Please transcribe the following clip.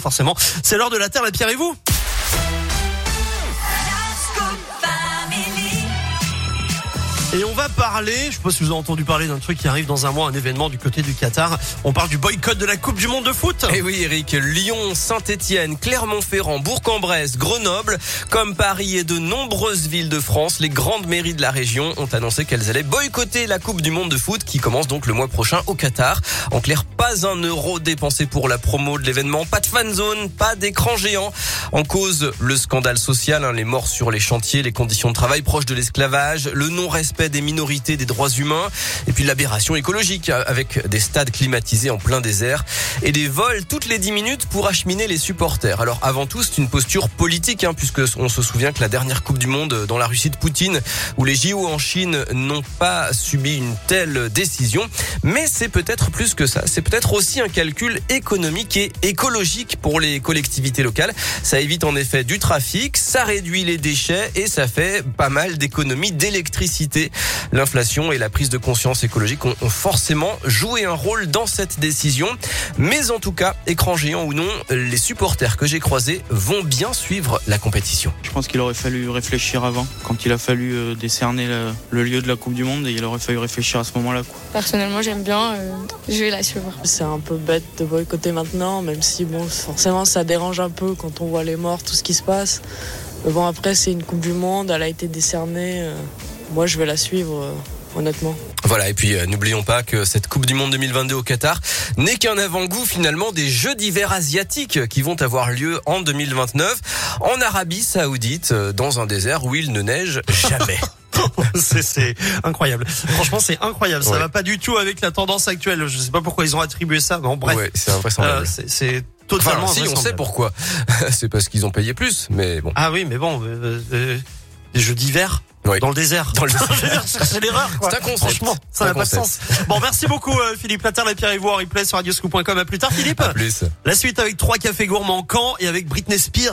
forcément. C'est l'heure de la Terre, la Pierre et vous? Et on va parler, je sais pas si vous avez entendu parler d'un truc qui arrive dans un mois, un événement du côté du Qatar. On parle du boycott de la Coupe du Monde de foot. Eh oui, Eric, Lyon, Saint-Etienne, Clermont-Ferrand, Bourg-en-Bresse, Grenoble, comme Paris et de nombreuses villes de France, les grandes mairies de la région ont annoncé qu'elles allaient boycotter la Coupe du Monde de foot qui commence donc le mois prochain au Qatar. En clair, pas un euro dépensé pour la promo de l'événement, pas de fan zone, pas d'écran géant. En cause, le scandale social, hein, les morts sur les chantiers, les conditions de travail proches de l'esclavage, le non-respect des minorités, des droits humains, et puis l'aberration écologique avec des stades climatisés en plein désert et des vols toutes les 10 minutes pour acheminer les supporters. Alors avant tout, c'est une posture politique, hein, puisque on se souvient que la dernière Coupe du Monde dans la Russie de Poutine, où les JO en Chine n'ont pas subi une telle décision, mais c'est peut-être plus que ça. C'est peut-être aussi un calcul économique et écologique pour les collectivités locales. Ça évite en effet du trafic, ça réduit les déchets et ça fait pas mal d'économies d'électricité. L'inflation et la prise de conscience écologique ont, forcément joué un rôle dans cette décision. Mais en tout cas, écran géant ou non, les supporters que j'ai croisés vont bien suivre la compétition. Je pense qu'il aurait fallu réfléchir avant, quand il a fallu euh, décerner le, lieu de la Coupe du Monde, et il aurait fallu réfléchir à ce moment-là. Personnellement, j'aime bien, euh, je vais la suivre. C'est un peu bête de boycotter maintenant, même si bon, forcément ça dérange un peu quand on voit les morts, tout ce qui se passe. Mais bon, après, c'est une Coupe du Monde, elle a été décernée. Euh, moi, je vais la suivre. Euh, honnêtement. Voilà, et puis euh, n'oublions pas que cette Coupe du Monde 2022 au Qatar n'est qu'un avant-goût finalement des Jeux d'hiver asiatiques qui vont avoir lieu en 2029 en Arabie Saoudite, euh, dans un désert où il ne neige jamais. c'est incroyable. Franchement, c'est incroyable. Ça va pas du tout avec la tendance actuelle. Je sais pas pourquoi ils ont attribué ça. Non, bref. Ouais, c'est invraisemblable. c'est totalement enfin, si, on sait pourquoi. c'est parce qu'ils ont payé plus, mais bon. Ah oui, mais bon, des jeux d'hiver dans le désert. Dans le désert. c'est l'erreur, C'est un concept. Franchement, ça n'a pas de sens. Bon, merci beaucoup, euh, Philippe Later, la pierre et vous en replay sur radioscoop.com. À plus tard, Philippe. À plus. La suite avec trois cafés gourmands Caen et avec Britney Spears.